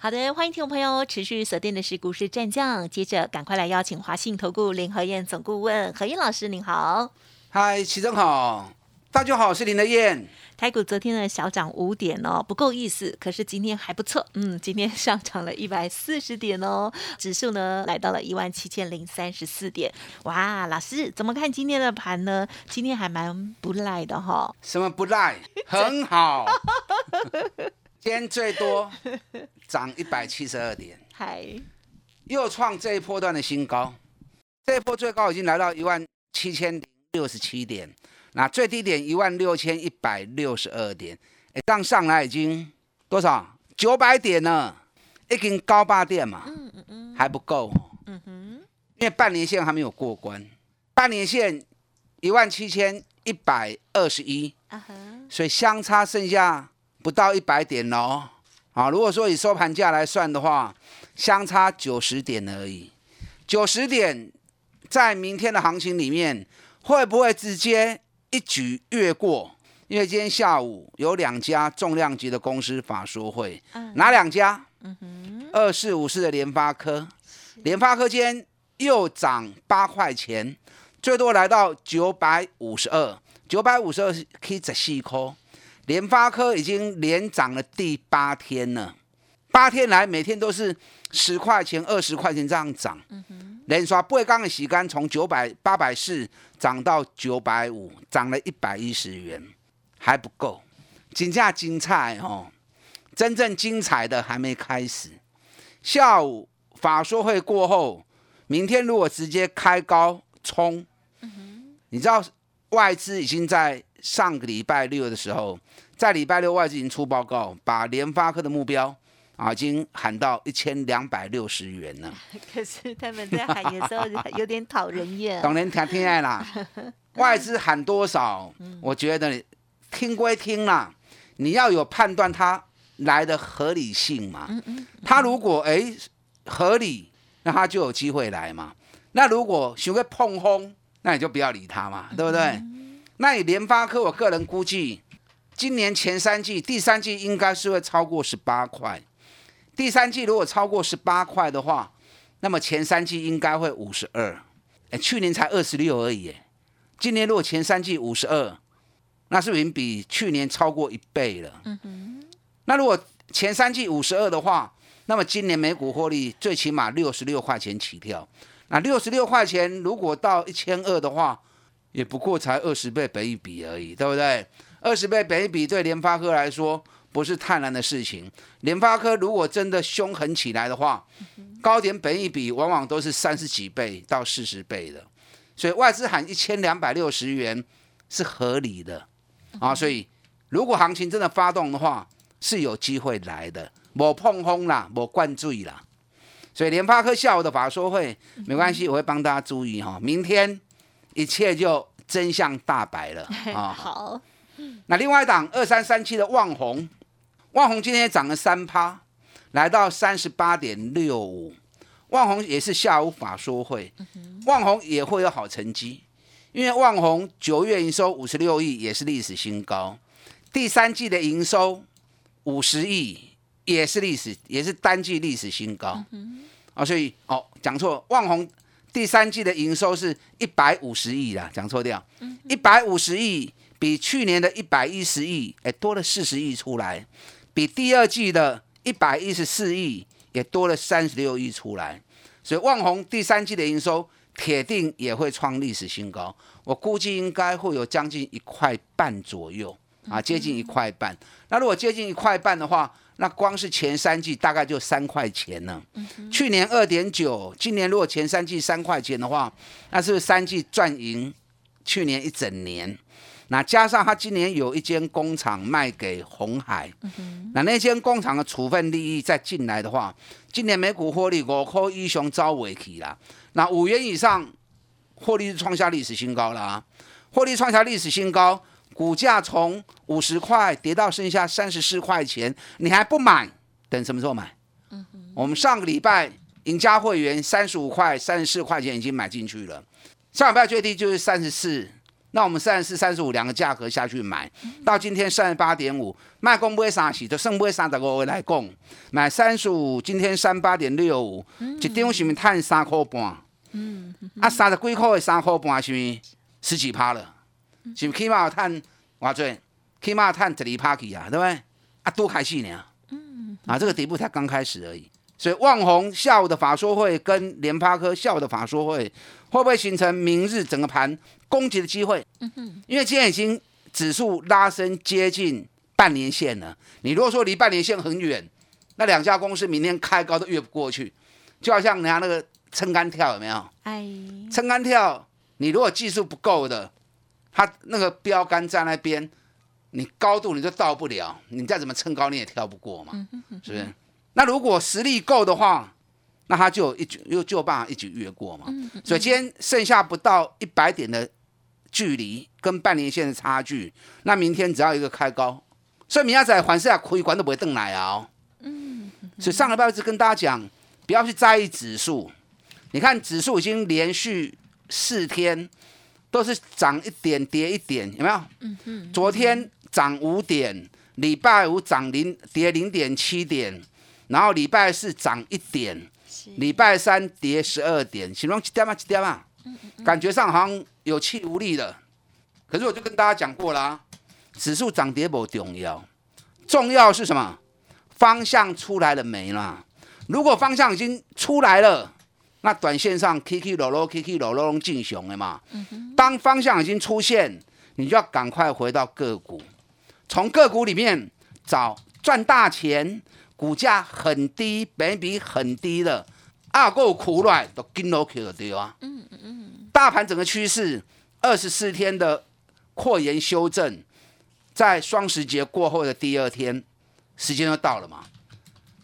好的，欢迎听众朋友持续锁定的是股市战将，接着赶快来邀请华信投顾林和燕总顾问何燕老师，您好。嗨，齐正好，大家好，我是林德燕。台股昨天呢小涨五点哦，不够意思，可是今天还不错，嗯，今天上涨了一百四十点哦，指数呢来到了一万七千零三十四点。哇，老师怎么看今天的盘呢？今天还蛮不赖的哈、什么不赖？很好。今天最多涨一百七十二点，嗨，又创这一波段的新高。这一波最高已经来到一万七千零六十七点，那最低点一万六千一百六十二点，哎，这样上来已经多少？九百点呢，已经高八点嘛，嗯嗯嗯。还不够。嗯哼，因为半年线还没有过关，半年线一万七千一百二十一，啊哈，所以相差剩下不到一百点喽。啊，如果说以收盘价来算的话，相差九十点而已。九十点在明天的行情里面，会不会直接一举越过？因为今天下午有两家重量级的公司法说会，嗯哪两家？嗯哼，二四五四的联发科，联发科今天又涨八块钱，最多来到九百五十二，九百五十二可以十四块。联发科已经连涨了第八天了，八天来每天都是十块钱、二十块钱这样涨，连刷八缸的洗干从九百八百四涨到九百五，涨了一百一十元，还不够，金价精彩哦。真正精彩的还没开始。下午法说会过后，明天如果直接开高冲，你知道外资已经在上个礼拜六的时候，在礼拜六外资已经出报告，把联发科的目标啊已经喊到一千两百六十元了。可是他们在喊的时候有点讨人厌。当然听听爱啦，外资喊多少，我觉得听归听啦，你要有判断它来的合理性嘛。它如果哎合理，那它就有机会来嘛。那如果学会碰轰，那你就不要理它嘛，对不对？那你联发科，我个人估计，今年前三季、第三季应该是会超过十八块。第三季如果超过十八块的话，那么前三季应该会五十二。哎，去年才二十六而已，哎，今年如果前三季五十二，那是不是比去年超过一倍了？那如果前三季五十二的话，那么今年每股获利最起码六十六块钱起跳。那六十六块钱如果到一千二的话，也不过才二十倍本一比而已，对不对？二十倍本一比对联发科来说不是太难的事情。联发科如果真的凶狠起来的话，高点本一比往往都是三十几倍到四十倍的，所以外资喊一千两百六十元是合理的啊。所以如果行情真的发动的话，是有机会来的，我碰轰啦，我灌醉啦。所以联发科下午的法说会没关系，我会帮大家注意哈。明天一切就真相大白了 啊。好，那另外一档二三三七的旺宏，旺宏今天也涨了三趴，来到三十八点六五。旺宏也是下午法说会，旺宏也会有好成绩，因为旺宏九月营收五十六亿，也是历史新高，第三季的营收五十亿，也是历史，也是单季历史新高。啊，所以哦，讲错，旺宏第三季的营收是一百五十亿啦，讲错掉，一百五十亿比去年的一百一十亿，哎，多了四十亿出来，比第二季的一百一十四亿也多了三十六亿出来，所以旺宏第三季的营收铁定也会创历史新高，我估计应该会有将近一块半左右啊，接近一块半。那如果接近一块半的话，那光是前三季大概就三块钱呢。去年二点九，今年如果前三季三块钱的话，那是不是三季赚赢去年一整年？那加上他今年有一间工厂卖给红海，那那间工厂的处分利益再进来的话，今年每股获利五块一熊招尾起啦。那五元以上获利创下历史新高了啊！获利创下历史新高，股价从五十块跌到剩下三十四块钱，你还不买？等什么时候买？我们上个礼拜赢家会员三十五块、三十四块钱已经买进去了，上礼拜最低就是三十四，那我们三十四、三十五两个价格下去买，到今天三十八点五，卖公不会杀起，就剩不会杀的我来供，买三十五，今天三八点六五，一张是不是赚三块半？嗯，啊，三十几块的三块半是不是十几趴了？是起码有赚偌济？起码赚十二趴去啊，对不对？啊，多开心呢！嗯，啊，这个底部才刚开始而已。所以旺宏下午的法说会跟联发科下午的法说会，会不会形成明日整个盘攻击的机会？嗯哼，因为今天已经指数拉升接近半年线了。你如果说离半年线很远，那两家公司明天开高都越不过去，就好像人家那个撑杆跳有没有？哎，撑杆跳，你如果技术不够的，它那个标杆在那边，你高度你就到不了，你再怎么撑高你也跳不过嘛，是不是？那如果实力够的话，那他就一举又就有办法一举越过嘛。所以今天剩下不到一百点的距离，跟半年线的差距。那明天只要一个开高，所以明仔还是要亏管都不会瞪来啊。嗯，所以上礼拜一直跟大家讲，不要去在意指数。你看指数已经连续四天都是涨一点跌一点，有没有？嗯嗯。昨天涨五点，礼拜五涨零跌零点七点。然后礼拜四涨一点，礼拜三跌十二点，形容几点嘛？几点嘛？感觉上好像有气无力的。可是我就跟大家讲过了，指数涨跌不重要，重要是什么？方向出来了没啦？如果方向已经出来了，那短线上 K K 落落 K K 落落进熊了嘛？当方向已经出现，你就要赶快回到个股，从个股里面找赚大钱。股价很低，本比很低的，阿够苦软都跟落去了对啊。嗯嗯嗯。大盘整个趋势，二十四天的扩延修正，在双十节过后的第二天，时间就到了嘛。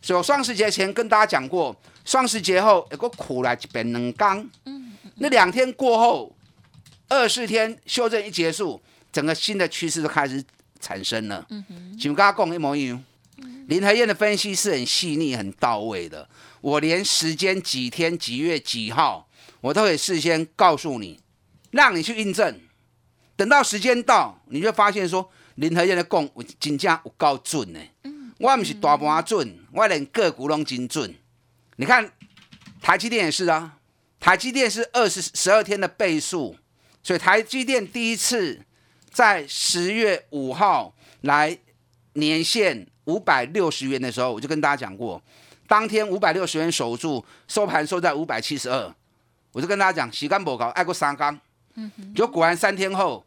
所以双十节前跟大家讲过，双十节后有个苦来一边冷刚。嗯。那两天过后，二十四天修正一结束，整个新的趋势就开始产生了。嗯哼。就跟他讲一模一样。林和燕的分析是很细腻、很到位的。我连时间几天、几月几号，我都会事先告诉你，让你去印证。等到时间到，你就发现说，林和燕的讲真正有够准呢。我不是大盘准，我连个股拢真准。你看台积电也是啊，台积电是二十十二天的倍数，所以台积电第一次在十月五号来年限。五百六十元的时候，我就跟大家讲过，当天五百六十元守住，收盘收在五百七十二，我就跟大家讲，洗干不搞，爱过三缸，就果然三天后，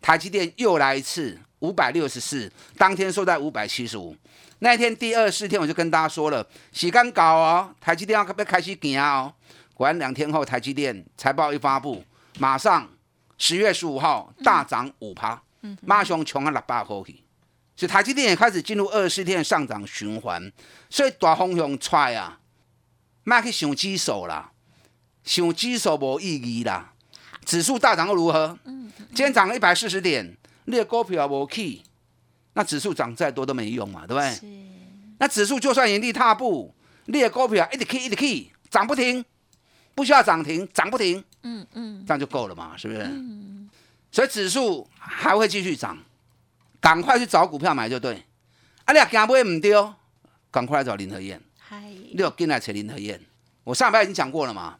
台积电又来一次五百六十四，当天收在五百七十五。那一天第二四天，我就跟大家说了，洗干搞哦，台积电要要开始行哦。果然两天后，台积电财报一发布，马上十月十五号大涨五趴，马上冲啊六百块去。所以台积电也开始进入二十四天的上涨循环，所以大方向出啊，卖去想指数啦，想指数无意义啦。指数大涨又如何？嗯，今天涨了一百四十点，你的股票无起，那指数涨再多都没用嘛，对不对？那指数就算原地踏步，你的股票一直起一直起，涨不停，不需要涨停，涨不停，嗯嗯，这样就够了嘛，是不是？嗯。所以指数还会继续涨。赶快去找股票买就对，啊，你惊买唔丢，赶快来找林和燕。嗨，你有进来找林和燕。我上礼拜已经讲过了嘛，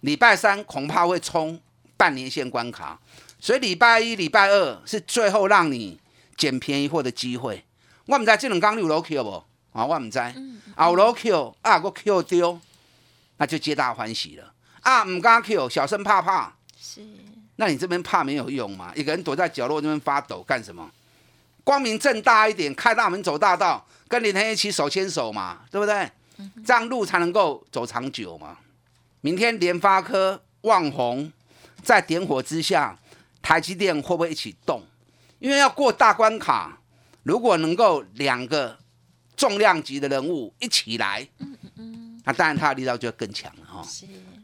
礼拜三恐怕会冲半年线关卡，所以礼拜一、礼拜二是最后让你捡便宜货的机会。我唔知这两刚有楼 Q 不？啊，我唔知。有楼 Q 啊，个 Q 丢，那就皆大欢喜了。啊，唔敢 Q，小声怕怕。是。那你这边怕没有用嘛？一个人躲在角落这边发抖干什么？光明正大一点，开大门走大道，跟林天一起手牵手嘛，对不对？这样路才能够走长久嘛。明天联发科、旺宏在点火之下，台积电会不会一起动？因为要过大关卡，如果能够两个重量级的人物一起来，嗯嗯那当然它的力道就更强了哈。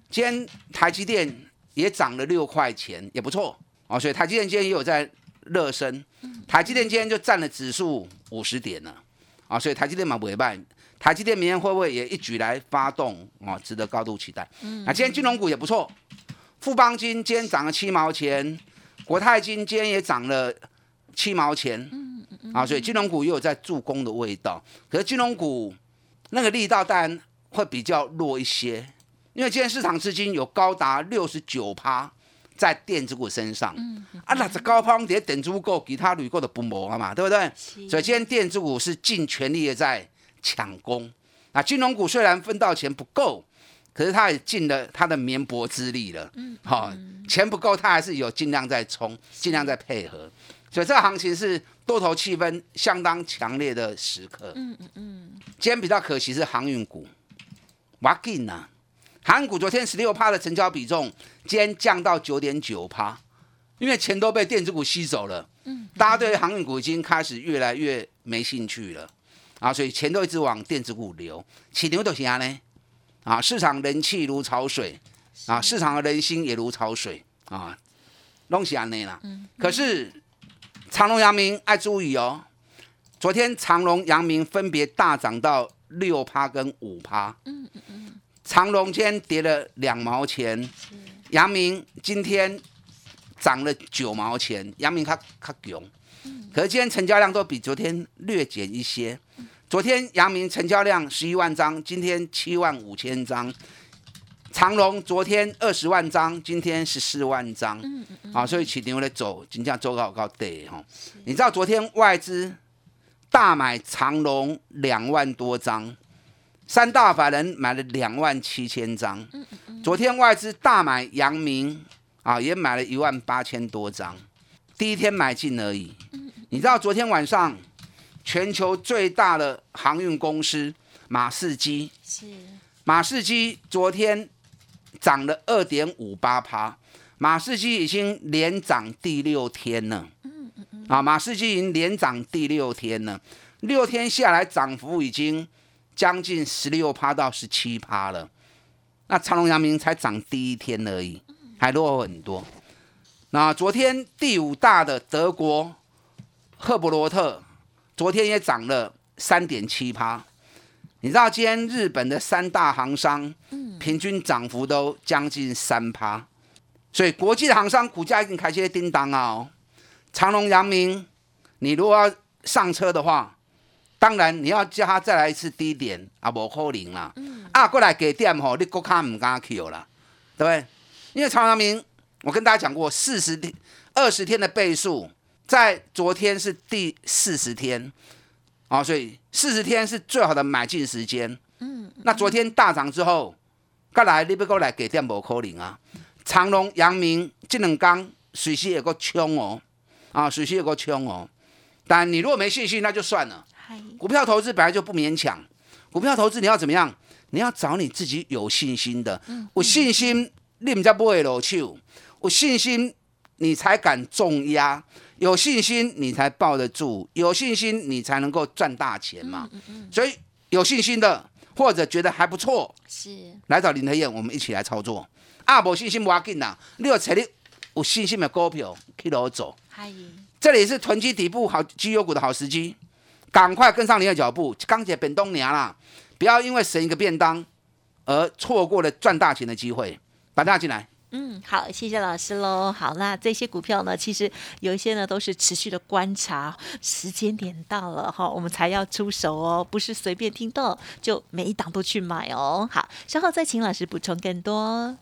今天台积电也涨了六块钱，也不错哦。所以台积电今天也有在热身，台积电今天就占了指数五十点了啊。所以台积电嘛不会败，台积电明天会不会也一举来发动啊？值得高度期待。那今天金融股也不错，富邦金今天涨了七毛钱，国泰金今天也涨了七毛钱，啊，所以金融股也有在助攻的味道。可是金融股那个力道当然会比较弱一些。因为今天市场资金有高达六十九趴在电子股身上，啊，那这高抛跌电子股，其他铝股的不磨了嘛，对不对？所以今天电子股是尽全力的在抢攻。啊，金融股虽然分到钱不够，可是他也尽了他的绵薄之力了。嗯，好，钱不够，他还是有尽量在冲，尽量在配合。所以这个行情是多头气氛相当强烈的时刻。嗯嗯嗯。今天比较可惜是航运股，哇劲呐！韩股昨天十六趴的成交比重，今天降到九点九趴，因为钱都被电子股吸走了。嗯，大家对航运股已经开始越来越没兴趣了啊，所以钱都一直往电子股流。起牛都行啊呢？啊，市场人气如潮水啊，市场的人心也如潮水啊，拢是安尼啦。嗯，可是长隆、阳明爱注意哦，昨天长隆、阳明分别大涨到六趴跟五趴。嗯嗯嗯。长隆今天跌了两毛钱，阳明今天涨了九毛钱，阳明它它强，可是今天成交量都比昨天略减一些。昨天阳明成交量十一万张，今天七万五千张。长隆昨天二十万张，今天十四万张。啊，所以起牛来走，金价走高高对哈。你知道昨天外资大买长隆两万多张。三大法人买了两万七千张，昨天外资大买阳明啊，也买了一万八千多张，第一天买进而已。你知道昨天晚上全球最大的航运公司马士基是马士基昨天涨了二点五八趴，马士基已经连涨第六天了。啊，马士基已经连涨第六天了，六天下来涨幅已经。将近十六趴到十七趴了，那长隆、阳明才涨第一天而已，还落后很多。那昨天第五大的德国赫伯罗特，昨天也涨了三点七趴。你知道今天日本的三大行商，平均涨幅都将近三趴，所以国际的行商股价已经开始叮当啊！长隆、阳明，你如果要上车的话，当然，你要叫他再来一次低点啊，无可能啦。啊，过来给点吼，你国卡唔敢去啦，对不对？因为长阳明，我跟大家讲过，四十天、二十天的倍数，在昨天是第四十天，啊，所以四十天是最好的买进时间。嗯，那昨天大涨之后，过来你不过来给点无可能啊。长隆、阳明这两刚水时有个冲哦，啊，水时有个冲哦。但你如果没信心，那就算了。股票投资本来就不勉强，股票投资你要怎么样？你要找你自己有信心的，有信心你唔才不会落手，有信心你才敢重压，有信心你才抱得住，有信心你才能够赚大钱嘛。所以有信心的或者觉得还不错，是来找林德燕，我们一起来操作。啊，无信心不要紧呐，你要找你有信心的股票去攞走。这里是囤积底部好绩优股的好时机。赶快跟上你的脚步，钢铁本东娘啦！不要因为省一个便当而错过了赚大钱的机会。把大家进来。嗯，好，谢谢老师喽。好，那这些股票呢，其实有一些呢都是持续的观察，时间点到了哈，我们才要出手哦，不是随便听到就每一档都去买哦。好，稍后再请老师补充更多。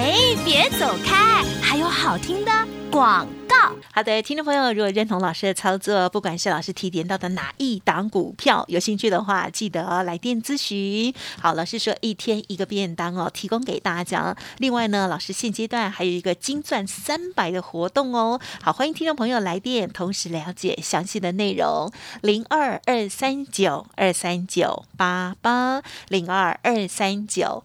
嘿，别走开，还有好听的广告。好的，听众朋友，如果认同老师的操作，不管是老师提点到的哪一档股票，有兴趣的话，记得来电咨询。好，老师说一天一个便当哦，提供给大家。另外呢，老师现阶段还有一个金钻三百的活动哦。好，欢迎听众朋友来电，同时了解详细的内容。零二二三九二三九八八零二二三九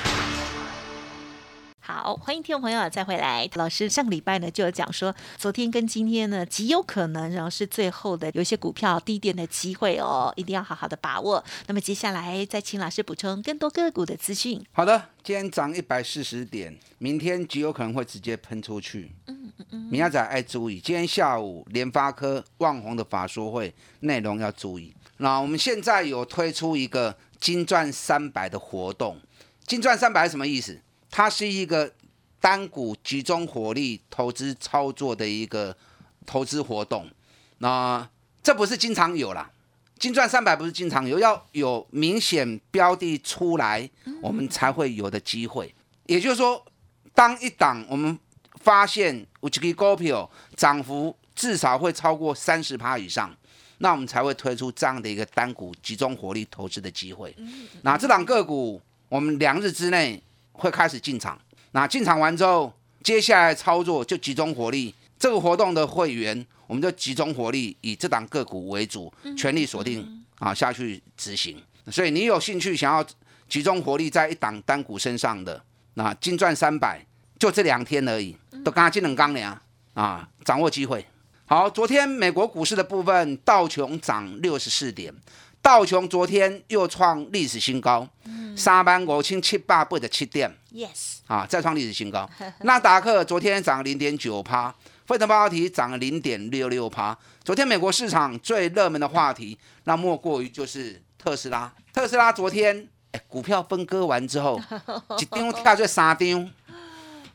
好，欢迎听众朋友再回来。老师上个礼拜呢就有讲说，昨天跟今天呢极有可能，然后是最后的有一些股票低点的机会哦，一定要好好的把握。那么接下来再请老师补充更多个股的资讯。好的，今天涨一百四十点，明天极有可能会直接喷出去。嗯嗯嗯，明天仔爱注意，今天下午联发科、旺宏的法说会内容要注意。那我们现在有推出一个金钻三百的活动，金钻三百是什么意思？它是一个单股集中火力投资操作的一个投资活动，那这不是经常有啦，金钻三百不是经常有，要有明显标的出来，我们才会有的机会。也就是说，当一档我们发现有一个股票涨幅至少会超过三十趴以上，那我们才会推出这样的一个单股集中火力投资的机会。那这档个股，我们两日之内。会开始进场，那进场完之后，接下来操作就集中火力。这个活动的会员，我们就集中火力，以这档个股为主，全力锁定啊下去执行。所以你有兴趣想要集中火力在一档单股身上的，那金赚三百，就这两天而已，都刚刚进冷刚了啊，掌握机会。好，昨天美国股市的部分，道琼涨六十四点。道琼昨天又创历史新高，三万五千七百八十七点，yes，啊，再创历史新高。纳达克昨天涨零点九趴，费城半导体涨了零点六六趴。昨天美国市场最热门的话题，那莫过于就是特斯拉。特斯拉昨天股票分割完之后，一张跳做三张，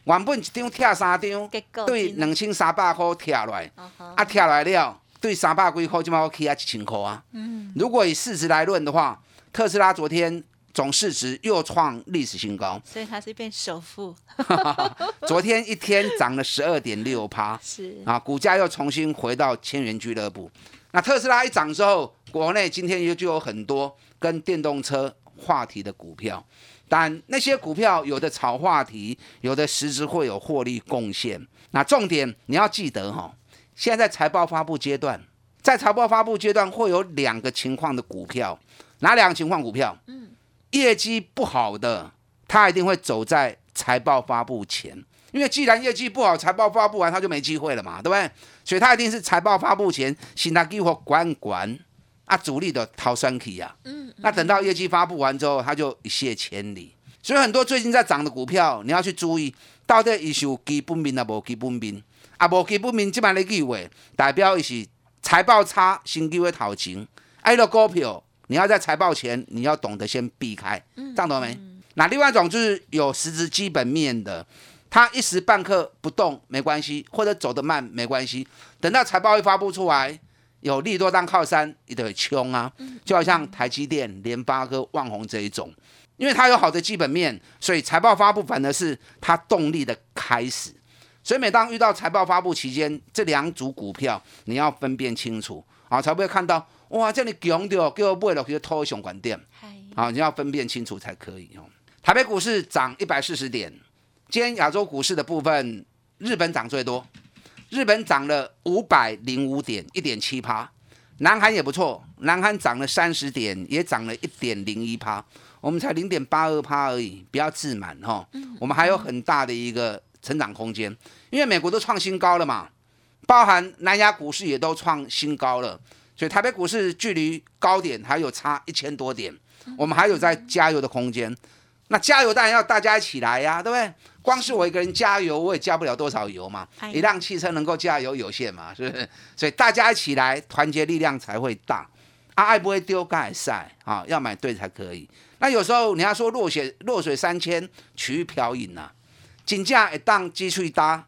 原本一张跳三张，对两千三百块跳来，啊跳来了。对三百几块，就把我 K 啊一千块啊。嗯，如果以市值来论的话，特斯拉昨天总市值又创历史新高，所以它是变首富。昨天一天涨了十二点六趴，是啊，股价又重新回到千元俱乐部。那特斯拉一涨之后，国内今天又就有很多跟电动车话题的股票，但那些股票有的炒话题，有的实质会有获利贡献。那重点你要记得哈。现在在财报发布阶段，在财报发布阶段会有两个情况的股票，哪两个情况股票？嗯，业绩不好的，它一定会走在财报发布前，因为既然业绩不好，财报发布完它就没机会了嘛，对不对？所以它一定是财报发布前，先他给我管管啊，主力的逃生期呀。嗯，那等到业绩发布完之后，它就一泻千里。所以很多最近在涨的股票，你要去注意，到底是有基本面啊，无基本面。啊，无基本面即摆咧句话，代表伊是财报差，新机会头前。哎，个股票你要在财报前，你要懂得先避开，这样懂没？那另外一种就是有实质基本面的，它一时半刻不动没关系，或者走得慢没关系，等到财报一发布出来，有利多当靠山，一定会冲啊！就好像台积电、联发科、旺宏这一种，因为它有好的基本面，所以财报发布反而是它动力的开始。所以每当遇到财报发布期间，这两组股票你要分辨清楚。啊，才不会看到哇，这里强掉，给我买了去拖熊管店，啊，你要分辨清楚才可以哦。台北股市涨一百四十点，今天亚洲股市的部分，日本涨最多，日本涨了五百零五点，一点七趴，南韩也不错，南韩涨了三十点，也涨了一点零一趴，我们才零点八二趴而已，不要自满哈，我们还有很大的一个。成长空间，因为美国都创新高了嘛，包含南亚股市也都创新高了，所以台北股市距离高点还有差一千多点，我们还有在加油的空间。那加油当然要大家一起来呀，对不对？光是我一个人加油，我也加不了多少油嘛。一辆汽车能够加油有限嘛，是不是？所以大家一起来，团结力量才会大。啊，爱不会丢盖赛啊，要买对才可以。那有时候你要说落水落水三千，取于漂饮呐，金价一当积蓄搭，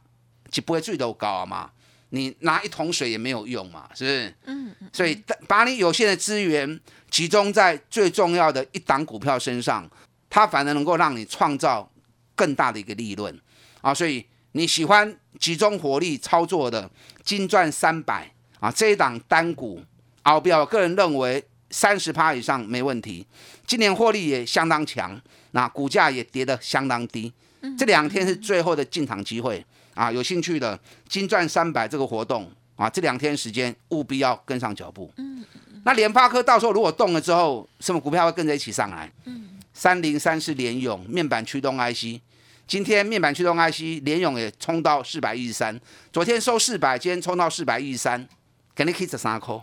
就不会最都高嘛。你拿一桶水也没有用嘛，是不是？嗯。所以把你有限的资源集中在最重要的一档股票身上，它反而能够让你创造更大的一个利润啊。所以你喜欢集中火力操作的金钻三百啊这一档单股，敖标个人认为三十趴以上没问题。今年获利也相当强，那股价也跌得相当低。这两天是最后的进场机会。啊，有兴趣的金钻三百这个活动啊，这两天时间务必要跟上脚步。嗯，那联发科到时候如果动了之后，什么股票会跟着一起上来？嗯，三零三是联勇面板驱动 IC，今天面板驱动 IC 联勇也冲到四百一十三，昨天收四百，今天冲到四百一十三，肯定 K 十三块。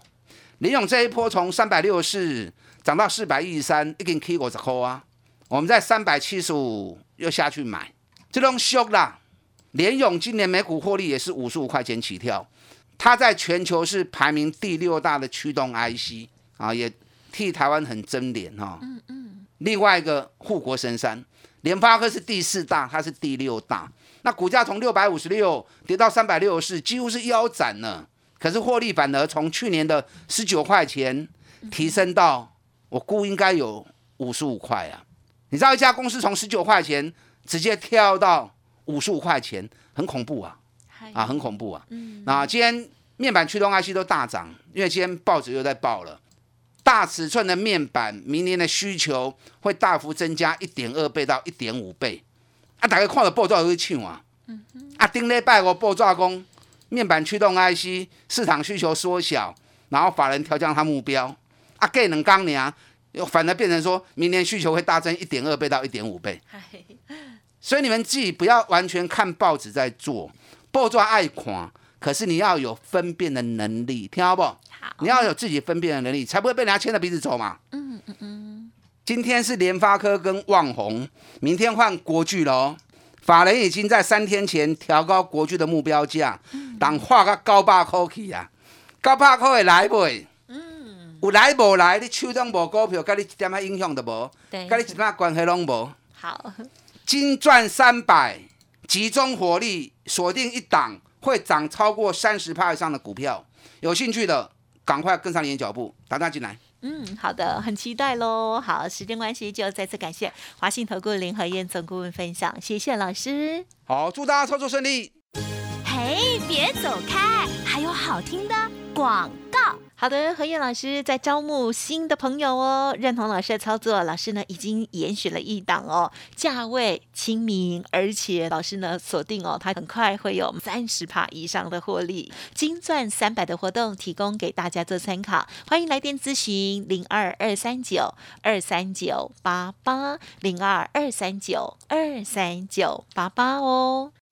联勇这一波从三百六十四涨到四百一十三，一根 K 五十块啊。我们在三百七十五又下去买，这种俗啦。联勇今年每股获利也是五十五块钱起跳，它在全球是排名第六大的驱动 IC 啊，也替台湾很争脸哈。嗯嗯。另外一个护国神山联发科是第四大，它是第六大。那股价从六百五十六跌到三百六十四，几乎是腰斩了。可是获利反而从去年的十九块钱提升到我估应该有五十五块啊。你知道一家公司从十九块钱直接跳到？五十五块钱，很恐怖啊！啊，很恐怖啊！嗯，那今天面板驱动 IC 都大涨，因为今天报纸又在报了，大尺寸的面板明年的需求会大幅增加一点二倍到一点五倍。啊，大家看了报纸都会唱啊！嗯啊，顶礼拜我报纸讲，面板驱动 IC 市场需求缩小，然后法人调降它目标。啊，过两刚年又反而变成说明年需求会大增一点二倍到一点五倍。所以你们自己不要完全看报纸在做，报纸爱看，可是你要有分辨的能力，听好不？好，你要有自己分辨的能力，才不会被人家牵着鼻子走嘛。嗯嗯嗯。今天是联发科跟旺宏，明天换国巨喽。法人已经在三天前调高国巨的目标价，当画个高八块去啊，高八块会来不？嗯。有来无来？你手中无股票，跟你一点仔影响都无，跟你一点关系拢无。好。金赚三百，集中火力锁定一档会涨超过三十趴以上的股票，有兴趣的赶快跟上你的脚步，打电进来。嗯，好的，很期待喽。好，时间关系就再次感谢华信投顾林和燕总顾问分享，谢谢老师。好，祝大家操作顺利。嘿，别走开，还有好听的广告。好的，何燕老师在招募新的朋友哦，认同老师的操作，老师呢已经严选了一档哦，价位亲民，而且老师呢锁定哦，他很快会有三十帕以上的获利，金钻三百的活动提供给大家做参考，欢迎来电咨询零二二三九二三九八八零二二三九二三九八八哦。